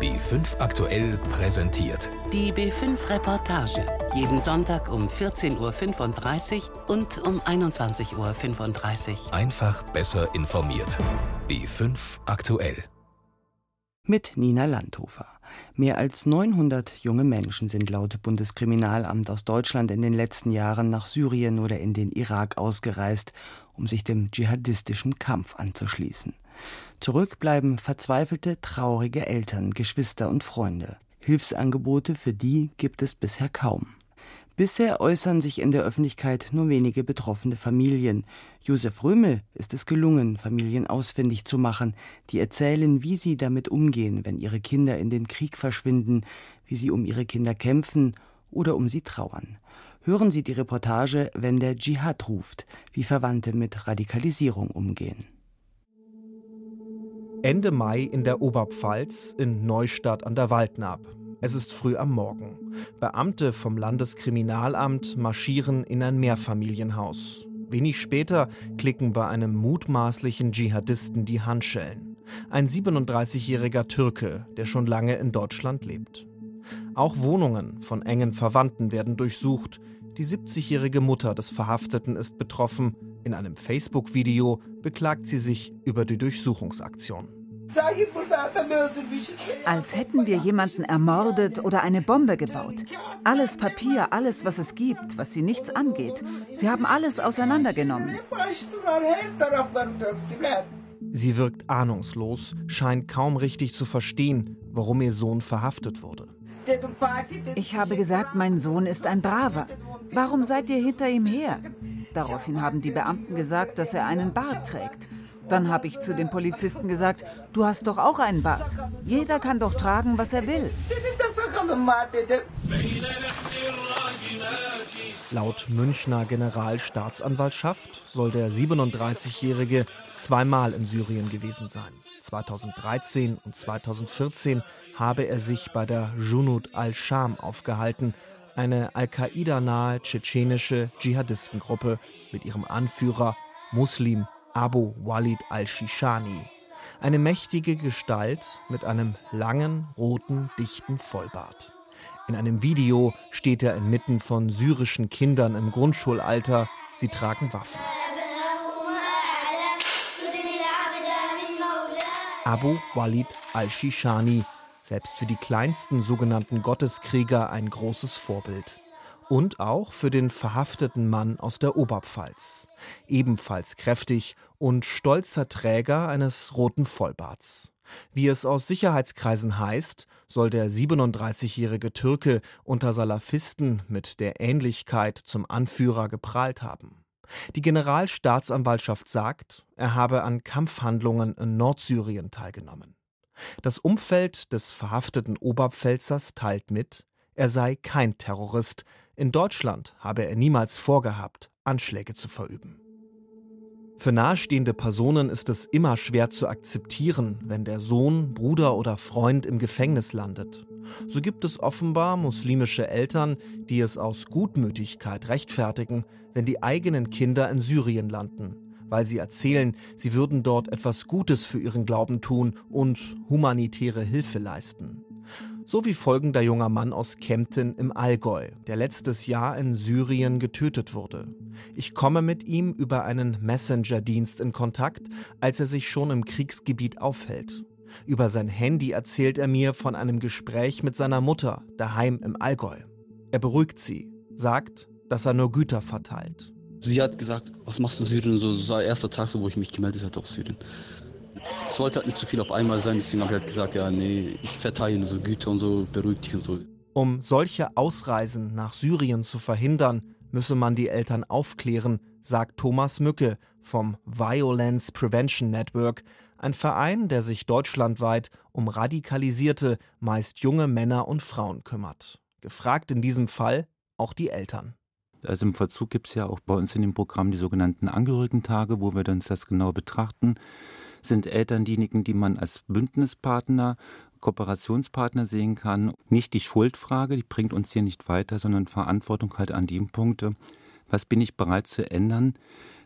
B5 aktuell präsentiert. Die B5 Reportage. Jeden Sonntag um 14.35 Uhr und um 21.35 Uhr. Einfach besser informiert. B5 aktuell. Mit Nina Landhofer. Mehr als 900 junge Menschen sind laut Bundeskriminalamt aus Deutschland in den letzten Jahren nach Syrien oder in den Irak ausgereist, um sich dem dschihadistischen Kampf anzuschließen. Zurück bleiben verzweifelte, traurige Eltern, Geschwister und Freunde. Hilfsangebote für die gibt es bisher kaum. Bisher äußern sich in der Öffentlichkeit nur wenige betroffene Familien. Josef Römel ist es gelungen, Familien ausfindig zu machen, die erzählen, wie sie damit umgehen, wenn ihre Kinder in den Krieg verschwinden, wie sie um ihre Kinder kämpfen oder um sie trauern. Hören Sie die Reportage, wenn der Dschihad ruft, wie Verwandte mit Radikalisierung umgehen. Ende Mai in der Oberpfalz in Neustadt an der Waldnaab. Es ist früh am Morgen. Beamte vom Landeskriminalamt marschieren in ein Mehrfamilienhaus. Wenig später klicken bei einem mutmaßlichen Dschihadisten die Handschellen. Ein 37-jähriger Türke, der schon lange in Deutschland lebt. Auch Wohnungen von engen Verwandten werden durchsucht. Die 70-jährige Mutter des Verhafteten ist betroffen. In einem Facebook-Video beklagt sie sich über die Durchsuchungsaktion. Als hätten wir jemanden ermordet oder eine Bombe gebaut. Alles Papier, alles, was es gibt, was sie nichts angeht. Sie haben alles auseinandergenommen. Sie wirkt ahnungslos, scheint kaum richtig zu verstehen, warum ihr Sohn verhaftet wurde. Ich habe gesagt, mein Sohn ist ein Braver. Warum seid ihr hinter ihm her? Daraufhin haben die Beamten gesagt, dass er einen Bart trägt. Dann habe ich zu den Polizisten gesagt, du hast doch auch einen Bart. Jeder kann doch tragen, was er will. Laut Münchner Generalstaatsanwaltschaft soll der 37-Jährige zweimal in Syrien gewesen sein. 2013 und 2014 habe er sich bei der Junud al-Sham aufgehalten, eine Al-Qaida-nahe tschetschenische Dschihadistengruppe mit ihrem Anführer Muslim Abu Walid al-Shishani. Eine mächtige Gestalt mit einem langen, roten, dichten Vollbart. In einem Video steht er inmitten von syrischen Kindern im Grundschulalter. Sie tragen Waffen. Abu Walid al-Shishani selbst für die kleinsten sogenannten Gotteskrieger ein großes Vorbild. Und auch für den verhafteten Mann aus der Oberpfalz, ebenfalls kräftig und stolzer Träger eines roten Vollbarts. Wie es aus Sicherheitskreisen heißt, soll der 37-jährige Türke unter Salafisten mit der Ähnlichkeit zum Anführer geprahlt haben. Die Generalstaatsanwaltschaft sagt, er habe an Kampfhandlungen in Nordsyrien teilgenommen. Das Umfeld des verhafteten Oberpfälzers teilt mit, er sei kein Terrorist. In Deutschland habe er niemals vorgehabt, Anschläge zu verüben. Für nahestehende Personen ist es immer schwer zu akzeptieren, wenn der Sohn, Bruder oder Freund im Gefängnis landet. So gibt es offenbar muslimische Eltern, die es aus Gutmütigkeit rechtfertigen, wenn die eigenen Kinder in Syrien landen weil sie erzählen, sie würden dort etwas Gutes für ihren Glauben tun und humanitäre Hilfe leisten. So wie folgender junger Mann aus Kempten im Allgäu, der letztes Jahr in Syrien getötet wurde. Ich komme mit ihm über einen Messenger-Dienst in Kontakt, als er sich schon im Kriegsgebiet aufhält. Über sein Handy erzählt er mir von einem Gespräch mit seiner Mutter daheim im Allgäu. Er beruhigt sie, sagt, dass er nur Güter verteilt. Sie hat gesagt, was machst du in Syrien? So, das war der Tag, so, wo ich mich gemeldet hatte aus Syrien. Es wollte halt nicht zu viel auf einmal sein, deswegen habe ich halt gesagt, ja, nee, ich verteile so Güter und so, beruhigt dich und so. Um solche Ausreisen nach Syrien zu verhindern, müsse man die Eltern aufklären, sagt Thomas Mücke vom Violence Prevention Network, ein Verein, der sich deutschlandweit um radikalisierte, meist junge Männer und Frauen kümmert. Gefragt in diesem Fall auch die Eltern. Also im Verzug gibt es ja auch bei uns in dem Programm die sogenannten Angehörigentage, wo wir uns das genau betrachten. Sind Eltern diejenigen, die man als Bündnispartner, Kooperationspartner sehen kann? Nicht die Schuldfrage, die bringt uns hier nicht weiter, sondern Verantwortung halt an die Punkte. Was bin ich bereit zu ändern,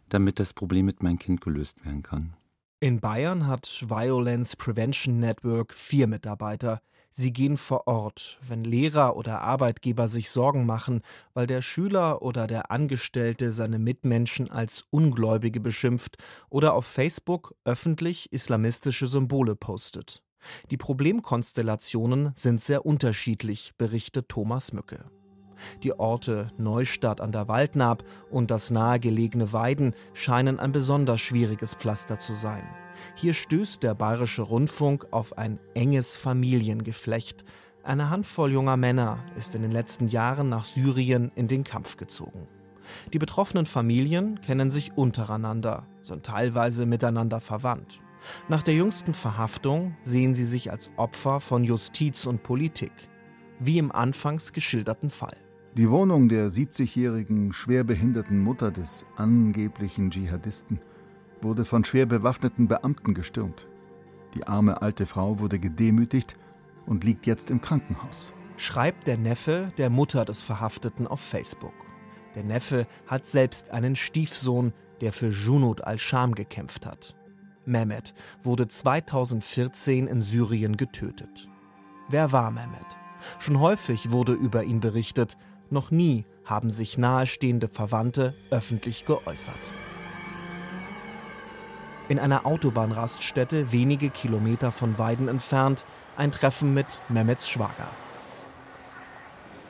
damit das Problem mit meinem Kind gelöst werden kann? In Bayern hat Violence Prevention Network vier Mitarbeiter. Sie gehen vor Ort, wenn Lehrer oder Arbeitgeber sich Sorgen machen, weil der Schüler oder der Angestellte seine Mitmenschen als Ungläubige beschimpft oder auf Facebook öffentlich islamistische Symbole postet. Die Problemkonstellationen sind sehr unterschiedlich, berichtet Thomas Mücke. Die Orte Neustadt an der Waldnaab und das nahegelegene Weiden scheinen ein besonders schwieriges Pflaster zu sein. Hier stößt der Bayerische Rundfunk auf ein enges Familiengeflecht. Eine Handvoll junger Männer ist in den letzten Jahren nach Syrien in den Kampf gezogen. Die betroffenen Familien kennen sich untereinander, sind teilweise miteinander verwandt. Nach der jüngsten Verhaftung sehen sie sich als Opfer von Justiz und Politik, wie im anfangs geschilderten Fall. Die Wohnung der 70-jährigen schwerbehinderten Mutter des angeblichen Dschihadisten wurde von schwer bewaffneten Beamten gestürmt. Die arme alte Frau wurde gedemütigt und liegt jetzt im Krankenhaus. Schreibt der Neffe der Mutter des Verhafteten auf Facebook. Der Neffe hat selbst einen Stiefsohn, der für Junot al-Sham gekämpft hat. Mehmet wurde 2014 in Syrien getötet. Wer war Mehmet? Schon häufig wurde über ihn berichtet, noch nie haben sich nahestehende Verwandte öffentlich geäußert. In einer Autobahnraststätte wenige Kilometer von Weiden entfernt ein Treffen mit Mehmets Schwager.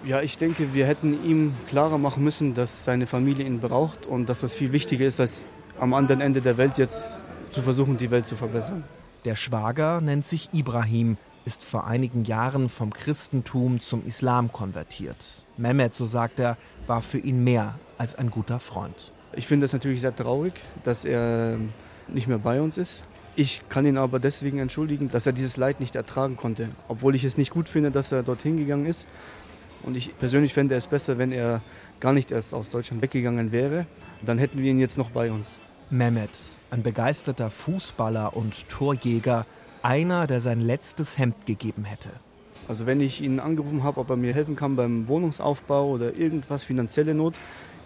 Ja, ich denke, wir hätten ihm klarer machen müssen, dass seine Familie ihn braucht und dass das viel wichtiger ist, als am anderen Ende der Welt jetzt zu versuchen, die Welt zu verbessern. Der Schwager nennt sich Ibrahim, ist vor einigen Jahren vom Christentum zum Islam konvertiert. Mehmet, so sagt er, war für ihn mehr als ein guter Freund. Ich finde es natürlich sehr traurig, dass er nicht mehr bei uns ist. Ich kann ihn aber deswegen entschuldigen, dass er dieses Leid nicht ertragen konnte, obwohl ich es nicht gut finde, dass er dorthin gegangen ist. Und ich persönlich fände es besser, wenn er gar nicht erst aus Deutschland weggegangen wäre. Dann hätten wir ihn jetzt noch bei uns. Mehmet, ein begeisterter Fußballer und Torjäger, einer, der sein letztes Hemd gegeben hätte. Also wenn ich ihn angerufen habe, ob er mir helfen kann beim Wohnungsaufbau oder irgendwas, finanzielle Not,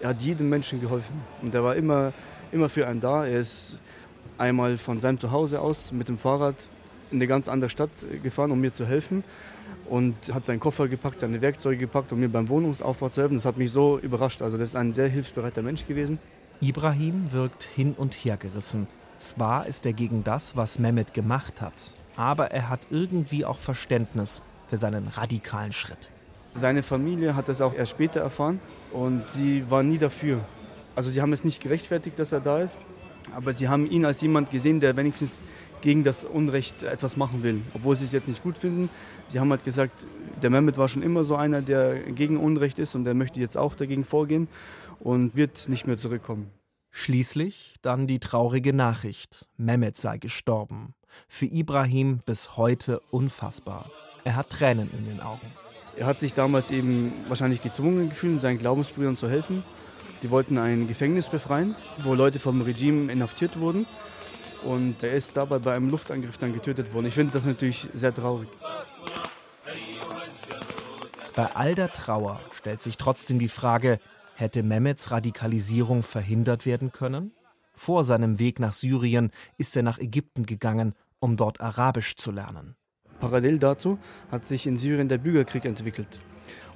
er hat jedem Menschen geholfen. Und er war immer, immer für einen da. Er ist einmal von seinem Zuhause aus mit dem Fahrrad in eine ganz andere Stadt gefahren, um mir zu helfen. Und hat seinen Koffer gepackt, seine Werkzeuge gepackt, um mir beim Wohnungsaufbau zu helfen. Das hat mich so überrascht. Also das ist ein sehr hilfsbereiter Mensch gewesen. Ibrahim wirkt hin und her gerissen. Zwar ist er gegen das, was Mehmet gemacht hat, aber er hat irgendwie auch Verständnis für seinen radikalen Schritt. Seine Familie hat das auch erst später erfahren und sie war nie dafür. Also sie haben es nicht gerechtfertigt, dass er da ist, aber sie haben ihn als jemand gesehen, der wenigstens gegen das Unrecht etwas machen will, obwohl sie es jetzt nicht gut finden. Sie haben halt gesagt, der Mehmet war schon immer so einer, der gegen Unrecht ist und der möchte jetzt auch dagegen vorgehen und wird nicht mehr zurückkommen. Schließlich dann die traurige Nachricht, Mehmet sei gestorben. Für Ibrahim bis heute unfassbar. Er hat Tränen in den Augen. Er hat sich damals eben wahrscheinlich gezwungen gefühlt, seinen Glaubensbrüdern zu helfen. Die wollten ein Gefängnis befreien, wo Leute vom Regime inhaftiert wurden. Und er ist dabei bei einem Luftangriff dann getötet worden. Ich finde das natürlich sehr traurig. Bei all der Trauer stellt sich trotzdem die Frage, Hätte Mehmets Radikalisierung verhindert werden können? Vor seinem Weg nach Syrien ist er nach Ägypten gegangen, um dort Arabisch zu lernen. Parallel dazu hat sich in Syrien der Bürgerkrieg entwickelt.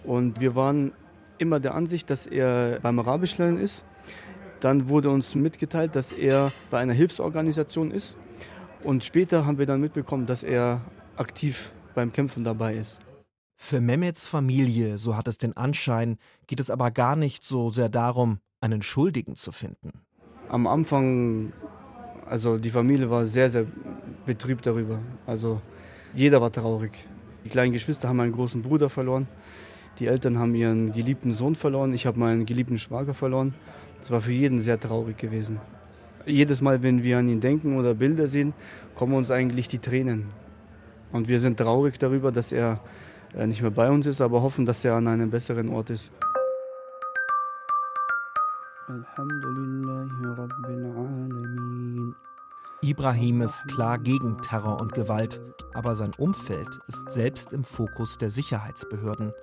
Und wir waren immer der Ansicht, dass er beim Arabischlernen ist. Dann wurde uns mitgeteilt, dass er bei einer Hilfsorganisation ist. Und später haben wir dann mitbekommen, dass er aktiv beim Kämpfen dabei ist. Für Mehmets Familie, so hat es den Anschein, geht es aber gar nicht so sehr darum, einen Schuldigen zu finden. Am Anfang, also die Familie war sehr, sehr betrübt darüber. Also jeder war traurig. Die kleinen Geschwister haben einen großen Bruder verloren. Die Eltern haben ihren geliebten Sohn verloren. Ich habe meinen geliebten Schwager verloren. Es war für jeden sehr traurig gewesen. Jedes Mal, wenn wir an ihn denken oder Bilder sehen, kommen uns eigentlich die Tränen. Und wir sind traurig darüber, dass er äh, nicht mehr bei uns ist, aber hoffen, dass er an einem besseren Ort ist. Ibrahim ist klar gegen Terror und Gewalt, aber sein Umfeld ist selbst im Fokus der Sicherheitsbehörden.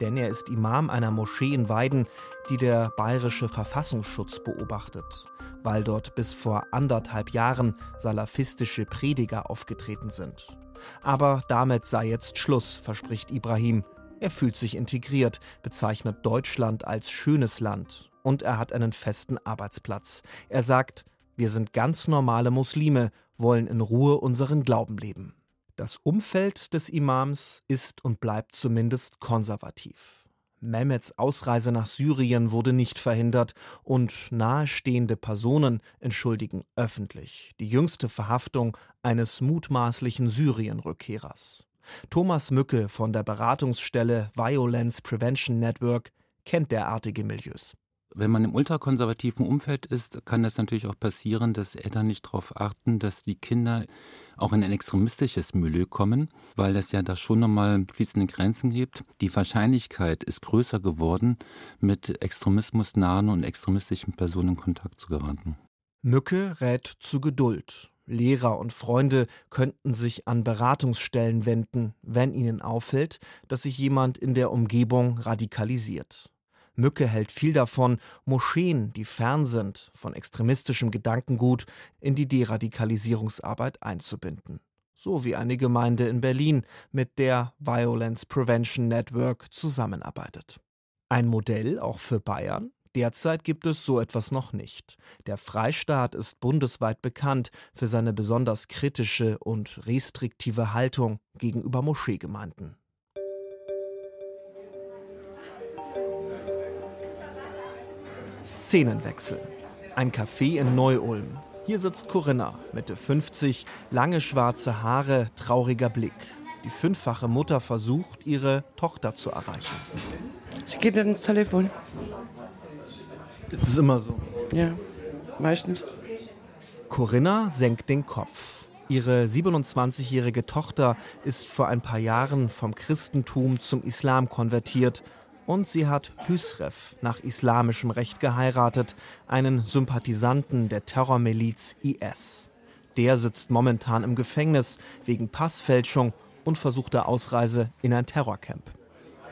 Denn er ist Imam einer Moschee in Weiden, die der bayerische Verfassungsschutz beobachtet, weil dort bis vor anderthalb Jahren salafistische Prediger aufgetreten sind. Aber damit sei jetzt Schluss, verspricht Ibrahim. Er fühlt sich integriert, bezeichnet Deutschland als schönes Land und er hat einen festen Arbeitsplatz. Er sagt, wir sind ganz normale Muslime, wollen in Ruhe unseren Glauben leben. Das Umfeld des Imams ist und bleibt zumindest konservativ. Mehmets Ausreise nach Syrien wurde nicht verhindert und nahestehende Personen entschuldigen öffentlich die jüngste Verhaftung eines mutmaßlichen Syrien-Rückkehrers. Thomas Mücke von der Beratungsstelle Violence Prevention Network kennt derartige Milieus. Wenn man im ultrakonservativen Umfeld ist, kann es natürlich auch passieren, dass Eltern nicht darauf achten, dass die Kinder auch in ein extremistisches Milieu kommen, weil es ja da schon nochmal fließende Grenzen gibt. Die Wahrscheinlichkeit ist größer geworden, mit extremismusnahen und extremistischen Personen in Kontakt zu geraten. Mücke rät zu Geduld. Lehrer und Freunde könnten sich an Beratungsstellen wenden, wenn ihnen auffällt, dass sich jemand in der Umgebung radikalisiert. Mücke hält viel davon, Moscheen, die fern sind von extremistischem Gedankengut, in die Deradikalisierungsarbeit einzubinden. So wie eine Gemeinde in Berlin mit der Violence Prevention Network zusammenarbeitet. Ein Modell auch für Bayern? Derzeit gibt es so etwas noch nicht. Der Freistaat ist bundesweit bekannt für seine besonders kritische und restriktive Haltung gegenüber Moscheegemeinden. Szenenwechsel. Ein Café in Neu-Ulm. Hier sitzt Corinna, Mitte 50, lange schwarze Haare, trauriger Blick. Die fünffache Mutter versucht, ihre Tochter zu erreichen. Sie geht nicht ins Telefon. Ist es immer so? Ja, meistens. Corinna senkt den Kopf. Ihre 27-jährige Tochter ist vor ein paar Jahren vom Christentum zum Islam konvertiert und sie hat Hüsrev nach islamischem Recht geheiratet, einen Sympathisanten der Terrormiliz IS. Der sitzt momentan im Gefängnis wegen Passfälschung und versuchter Ausreise in ein Terrorcamp.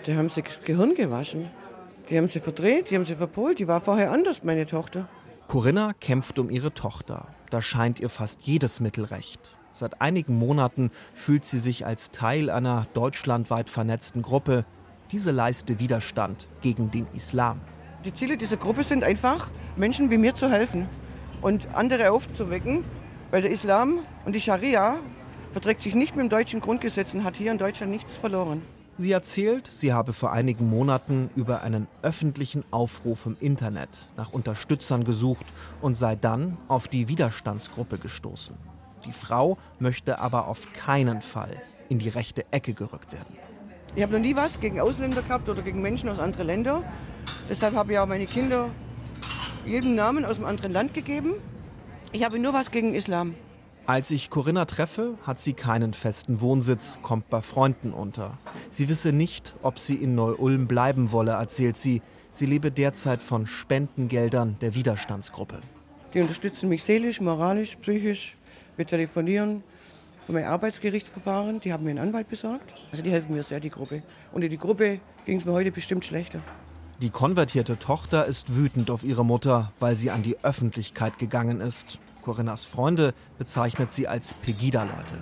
Die haben sich das Gehirn gewaschen. Die haben sie verdreht, die haben sie verpolt. Die war vorher anders, meine Tochter. Corinna kämpft um ihre Tochter. Da scheint ihr fast jedes Mittel recht. Seit einigen Monaten fühlt sie sich als Teil einer deutschlandweit vernetzten Gruppe, diese leiste Widerstand gegen den Islam. Die Ziele dieser Gruppe sind einfach, Menschen wie mir zu helfen und andere aufzuwecken, weil der Islam und die Scharia verträgt sich nicht mit dem deutschen Grundgesetz und hat hier in Deutschland nichts verloren. Sie erzählt, sie habe vor einigen Monaten über einen öffentlichen Aufruf im Internet nach Unterstützern gesucht und sei dann auf die Widerstandsgruppe gestoßen. Die Frau möchte aber auf keinen Fall in die rechte Ecke gerückt werden. Ich habe noch nie was gegen Ausländer gehabt oder gegen Menschen aus anderen Ländern. Deshalb habe ich auch meine Kinder jedem Namen aus einem anderen Land gegeben. Ich habe nur was gegen Islam. Als ich Corinna treffe, hat sie keinen festen Wohnsitz, kommt bei Freunden unter. Sie wisse nicht, ob sie in Neu-Ulm bleiben wolle, erzählt sie. Sie lebe derzeit von Spendengeldern der Widerstandsgruppe. Die unterstützen mich seelisch, moralisch, psychisch. Wir telefonieren, von meinem Arbeitsgerichtsverfahren. Die haben mir einen Anwalt besorgt. Also die helfen mir sehr, die Gruppe. Und in die Gruppe ging es mir heute bestimmt schlechter. Die konvertierte Tochter ist wütend auf ihre Mutter, weil sie an die Öffentlichkeit gegangen ist. Corinnas Freunde bezeichnet sie als Pegida-Leute.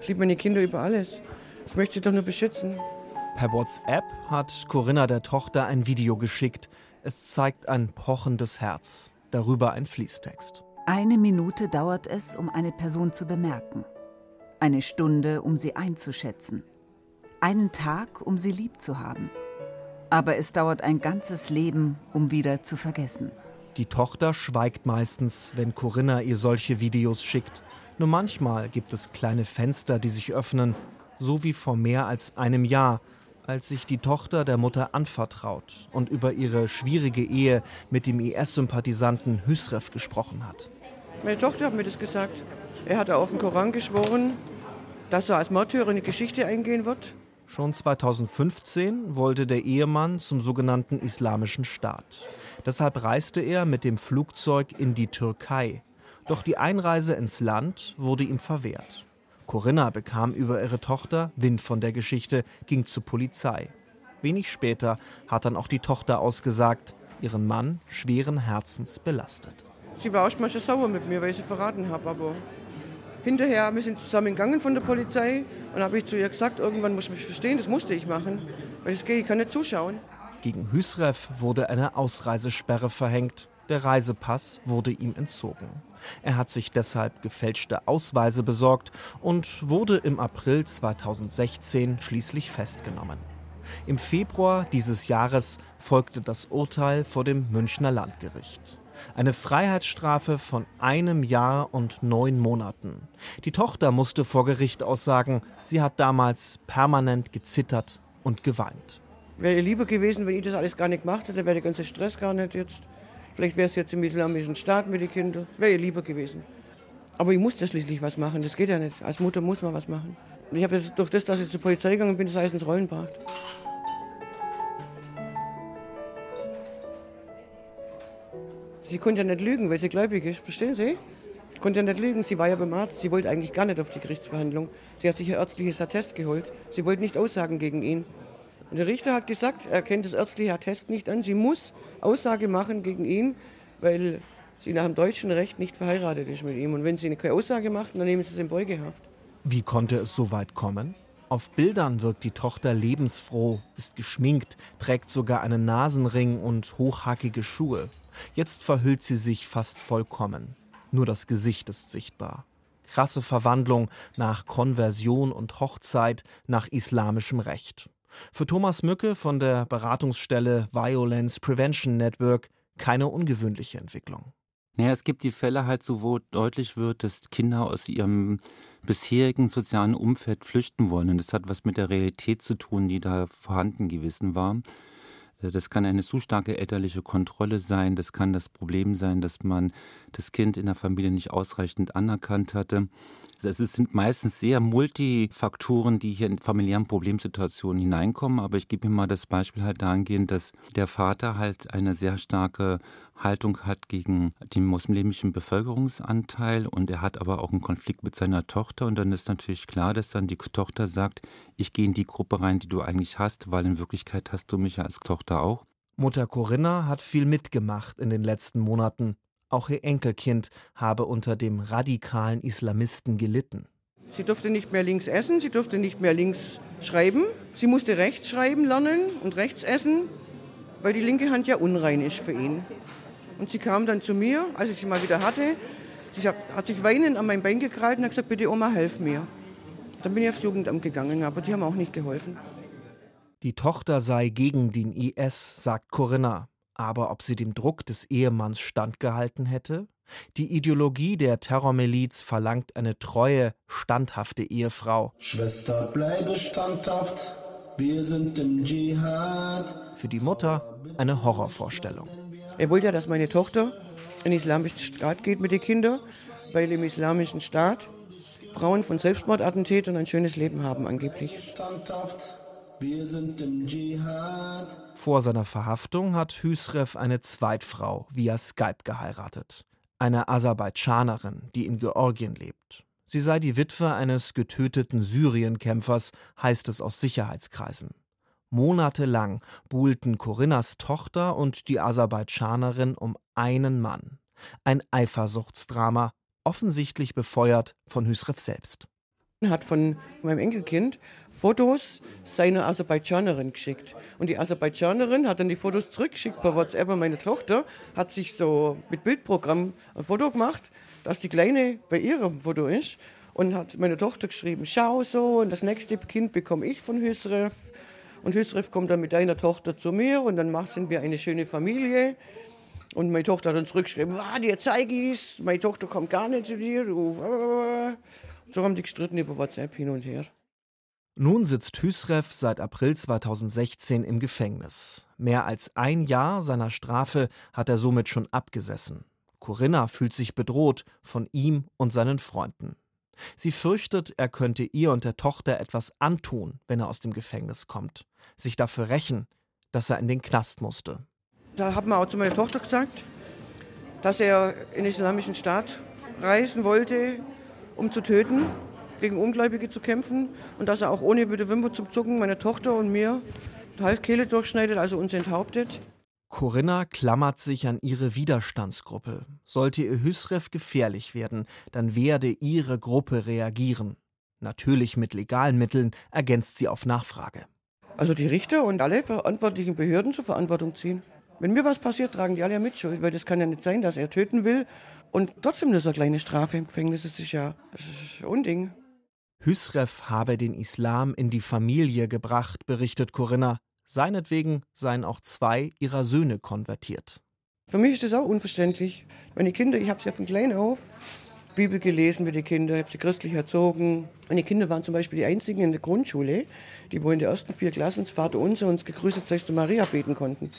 Ich liebe meine Kinder über alles. Ich möchte sie doch nur beschützen. Per WhatsApp hat Corinna der Tochter ein Video geschickt. Es zeigt ein pochendes Herz darüber ein Fließtext. Eine Minute dauert es, um eine Person zu bemerken. Eine Stunde, um sie einzuschätzen. Einen Tag, um sie lieb zu haben. Aber es dauert ein ganzes Leben, um wieder zu vergessen. Die Tochter schweigt meistens, wenn Corinna ihr solche Videos schickt. Nur manchmal gibt es kleine Fenster, die sich öffnen, so wie vor mehr als einem Jahr, als sich die Tochter der Mutter anvertraut und über ihre schwierige Ehe mit dem IS-Sympathisanten Hüsrev gesprochen hat. Meine Tochter hat mir das gesagt. Er hat auf den Koran geschworen, dass er als Märtyrer in die Geschichte eingehen wird. Schon 2015 wollte der Ehemann zum sogenannten Islamischen Staat. Deshalb reiste er mit dem Flugzeug in die Türkei. Doch die Einreise ins Land wurde ihm verwehrt. Corinna bekam über ihre Tochter Wind von der Geschichte, ging zur Polizei. Wenig später hat dann auch die Tochter ausgesagt, ihren Mann schweren Herzens belastet. Sie war erstmal schon sauer mit mir, weil ich sie verraten habe. Aber hinterher, wir sind zusammen gegangen von der Polizei und habe ich zu ihr gesagt, irgendwann muss ich mich verstehen, das musste ich machen. Weil das geht, ich kann nicht zuschauen. Gegen Hüsrev wurde eine Ausreisesperre verhängt. Der Reisepass wurde ihm entzogen. Er hat sich deshalb gefälschte Ausweise besorgt und wurde im April 2016 schließlich festgenommen. Im Februar dieses Jahres folgte das Urteil vor dem Münchner Landgericht. Eine Freiheitsstrafe von einem Jahr und neun Monaten. Die Tochter musste vor Gericht aussagen, sie hat damals permanent gezittert und geweint. Wäre ihr lieber gewesen, wenn ich das alles gar nicht gemacht hätte, wäre der ganze Stress gar nicht jetzt. Vielleicht wäre es jetzt im islamischen Staat mit den Kindern. Wäre ihr lieber gewesen. Aber ich musste schließlich was machen. Das geht ja nicht. Als Mutter muss man was machen. Ich habe durch das, dass ich zur Polizei gegangen bin, das Eis ins Rollen gebracht. Sie konnte ja nicht lügen, weil sie gläubig ist. Verstehen Sie? Sie konnte ja nicht lügen. Sie war ja beim Arzt. Sie wollte eigentlich gar nicht auf die Gerichtsverhandlung. Sie hat sich ein ärztliches Attest geholt. Sie wollte nicht aussagen gegen ihn. Der Richter hat gesagt, er kennt das ärztliche Attest nicht an. Sie muss Aussage machen gegen ihn, weil sie nach dem deutschen Recht nicht verheiratet ist mit ihm. Und wenn sie keine Aussage macht, dann nehmen sie es in Beugehaft. Wie konnte es so weit kommen? Auf Bildern wirkt die Tochter lebensfroh, ist geschminkt, trägt sogar einen Nasenring und hochhackige Schuhe. Jetzt verhüllt sie sich fast vollkommen. Nur das Gesicht ist sichtbar. Krasse Verwandlung nach Konversion und Hochzeit nach islamischem Recht. Für Thomas Mücke von der Beratungsstelle Violence Prevention Network keine ungewöhnliche Entwicklung. Naja, es gibt die Fälle halt so, wo deutlich wird, dass Kinder aus ihrem bisherigen sozialen Umfeld flüchten wollen. Und das hat was mit der Realität zu tun, die da vorhanden gewesen war. Äh, das kann eine zu starke elterliche Kontrolle sein. Das kann das Problem sein, dass man das Kind in der Familie nicht ausreichend anerkannt hatte. Also es sind meistens sehr Multifaktoren, die hier in familiären Problemsituationen hineinkommen. Aber ich gebe mir mal das Beispiel halt dahingehend, dass der Vater halt eine sehr starke Haltung hat gegen den muslimischen Bevölkerungsanteil und er hat aber auch einen Konflikt mit seiner Tochter und dann ist natürlich klar, dass dann die Tochter sagt, ich gehe in die Gruppe rein, die du eigentlich hast, weil in Wirklichkeit hast du mich ja als Tochter auch. Mutter Corinna hat viel mitgemacht in den letzten Monaten. Auch ihr Enkelkind habe unter dem radikalen Islamisten gelitten. Sie durfte nicht mehr links essen, sie durfte nicht mehr links schreiben. Sie musste rechts schreiben lernen und rechts essen, weil die linke Hand ja unrein ist für ihn. Und sie kam dann zu mir, als ich sie mal wieder hatte. Sie hat sich weinend an mein Bein gekrallt und hat gesagt, bitte Oma, helf mir. Dann bin ich aufs Jugendamt gegangen, aber die haben auch nicht geholfen. Die Tochter sei gegen den IS, sagt Corinna. Aber ob sie dem Druck des Ehemanns standgehalten hätte? Die Ideologie der Terrormiliz verlangt eine treue, standhafte Ehefrau. Schwester, bleibe standhaft, wir sind im Dschihad. Für die Mutter eine Horrorvorstellung. Er wollte ja, dass meine Tochter in den islamischen Staat geht mit den Kindern, weil im islamischen Staat Frauen von Selbstmordattentätern ein schönes Leben haben angeblich. Standhaft, wir sind im Dschihad. Vor seiner Verhaftung hat Hüsrev eine Zweitfrau via Skype geheiratet. Eine Aserbaidschanerin, die in Georgien lebt. Sie sei die Witwe eines getöteten Syrienkämpfers, heißt es aus Sicherheitskreisen. Monatelang buhlten Corinnas Tochter und die Aserbaidschanerin um einen Mann. Ein Eifersuchtsdrama, offensichtlich befeuert von Hüsrev selbst. Hat von meinem Enkelkind Fotos seiner Aserbaidschanerin geschickt. Und die Aserbaidschanerin hat dann die Fotos zurückgeschickt per WhatsApp an meine Tochter, hat sich so mit Bildprogramm ein Foto gemacht, dass die Kleine bei ihrem Foto ist. Und hat meine Tochter geschrieben, schau so, und das nächste Kind bekomme ich von Hüsrev. Und Hüsrev kommt dann mit deiner Tochter zu mir und dann sind wir eine schöne Familie. Und meine Tochter hat dann zurückgeschrieben, ah, dir zeige ich's, meine Tochter kommt gar nicht zu dir. Du. So haben die gestritten über WhatsApp hin und her. Nun sitzt Hüsrev seit April 2016 im Gefängnis. Mehr als ein Jahr seiner Strafe hat er somit schon abgesessen. Corinna fühlt sich bedroht von ihm und seinen Freunden. Sie fürchtet, er könnte ihr und der Tochter etwas antun, wenn er aus dem Gefängnis kommt, sich dafür rächen, dass er in den Knast musste. Da hat man auch zu meiner Tochter gesagt, dass er in den Islamischen Staat reisen wollte, um zu töten, gegen Ungläubige zu kämpfen und dass er auch ohne der Wimper zum Zucken meine Tochter und mir die Halskehle durchschneidet, also uns enthauptet. Corinna klammert sich an ihre Widerstandsgruppe. Sollte ihr Hüsrev gefährlich werden, dann werde ihre Gruppe reagieren. Natürlich mit legalen Mitteln, ergänzt sie auf Nachfrage. Also die Richter und alle verantwortlichen Behörden zur Verantwortung ziehen. Wenn mir was passiert, tragen die alle ja Mitschuld, weil das kann ja nicht sein, dass er töten will und trotzdem nur so eine kleine Strafe im Gefängnis. Das ist ja das ist Unding. Hüsrev habe den Islam in die Familie gebracht, berichtet Corinna. Seinetwegen seien auch zwei ihrer Söhne konvertiert. Für mich ist das auch unverständlich. Meine Kinder, ich habe sie ja von klein auf Bibel gelesen mit den Kindern, ich habe sie christlich erzogen. Meine Kinder waren zum Beispiel die einzigen in der Grundschule, die wohl in den ersten vier Klassen das Vater Unser und das Gegrüßet Maria beten konnten.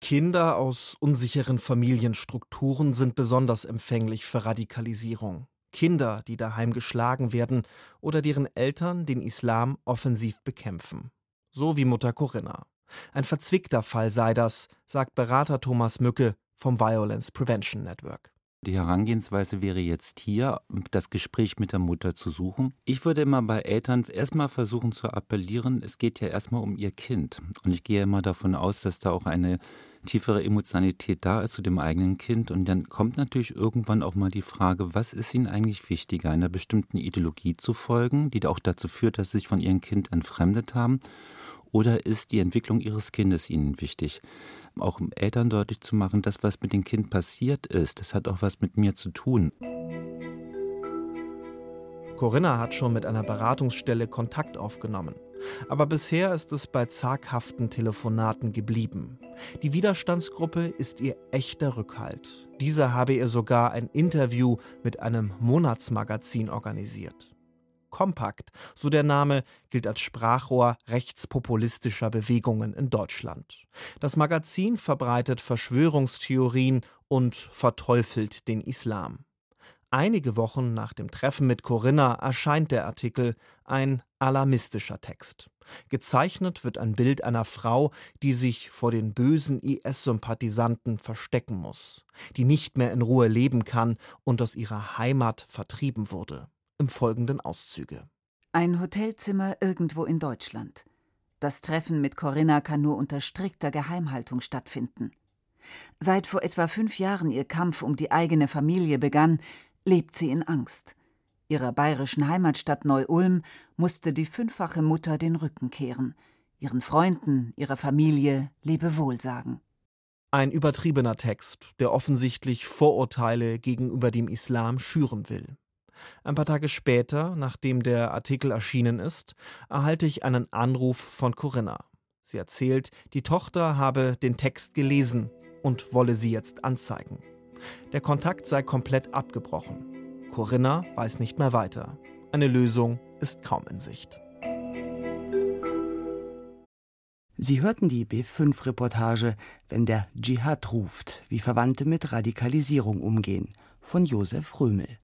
Kinder aus unsicheren Familienstrukturen sind besonders empfänglich für Radikalisierung. Kinder, die daheim geschlagen werden oder deren Eltern den Islam offensiv bekämpfen so wie Mutter Corinna. Ein verzwickter Fall sei das, sagt Berater Thomas Mücke vom Violence Prevention Network. Die Herangehensweise wäre jetzt hier, das Gespräch mit der Mutter zu suchen. Ich würde immer bei Eltern erstmal versuchen zu appellieren, es geht ja erstmal um ihr Kind. Und ich gehe immer davon aus, dass da auch eine tiefere Emotionalität da ist zu dem eigenen Kind. Und dann kommt natürlich irgendwann auch mal die Frage, was ist ihnen eigentlich wichtiger, einer bestimmten Ideologie zu folgen, die auch dazu führt, dass sie sich von ihrem Kind entfremdet haben oder ist die Entwicklung ihres Kindes ihnen wichtig? Auch Eltern deutlich zu machen, das, was mit dem Kind passiert ist, das hat auch was mit mir zu tun. Corinna hat schon mit einer Beratungsstelle Kontakt aufgenommen. Aber bisher ist es bei zaghaften Telefonaten geblieben. Die Widerstandsgruppe ist ihr echter Rückhalt. Dieser habe ihr sogar ein Interview mit einem Monatsmagazin organisiert. Kompakt, so der Name, gilt als Sprachrohr rechtspopulistischer Bewegungen in Deutschland. Das Magazin verbreitet Verschwörungstheorien und verteufelt den Islam. Einige Wochen nach dem Treffen mit Corinna erscheint der Artikel, ein alarmistischer Text. Gezeichnet wird ein Bild einer Frau, die sich vor den bösen IS-Sympathisanten verstecken muss, die nicht mehr in Ruhe leben kann und aus ihrer Heimat vertrieben wurde im folgenden Auszüge. Ein Hotelzimmer irgendwo in Deutschland. Das Treffen mit Corinna kann nur unter strikter Geheimhaltung stattfinden. Seit vor etwa fünf Jahren ihr Kampf um die eigene Familie begann, lebt sie in Angst. Ihrer bayerischen Heimatstadt Neu-Ulm musste die fünffache Mutter den Rücken kehren, ihren Freunden, ihrer Familie Lebewohl sagen. Ein übertriebener Text, der offensichtlich Vorurteile gegenüber dem Islam schüren will. Ein paar Tage später, nachdem der Artikel erschienen ist, erhalte ich einen Anruf von Corinna. Sie erzählt, die Tochter habe den Text gelesen und wolle sie jetzt anzeigen. Der Kontakt sei komplett abgebrochen. Corinna weiß nicht mehr weiter. Eine Lösung ist kaum in Sicht. Sie hörten die B5-Reportage, wenn der Dschihad ruft, wie Verwandte mit Radikalisierung umgehen, von Josef Römel.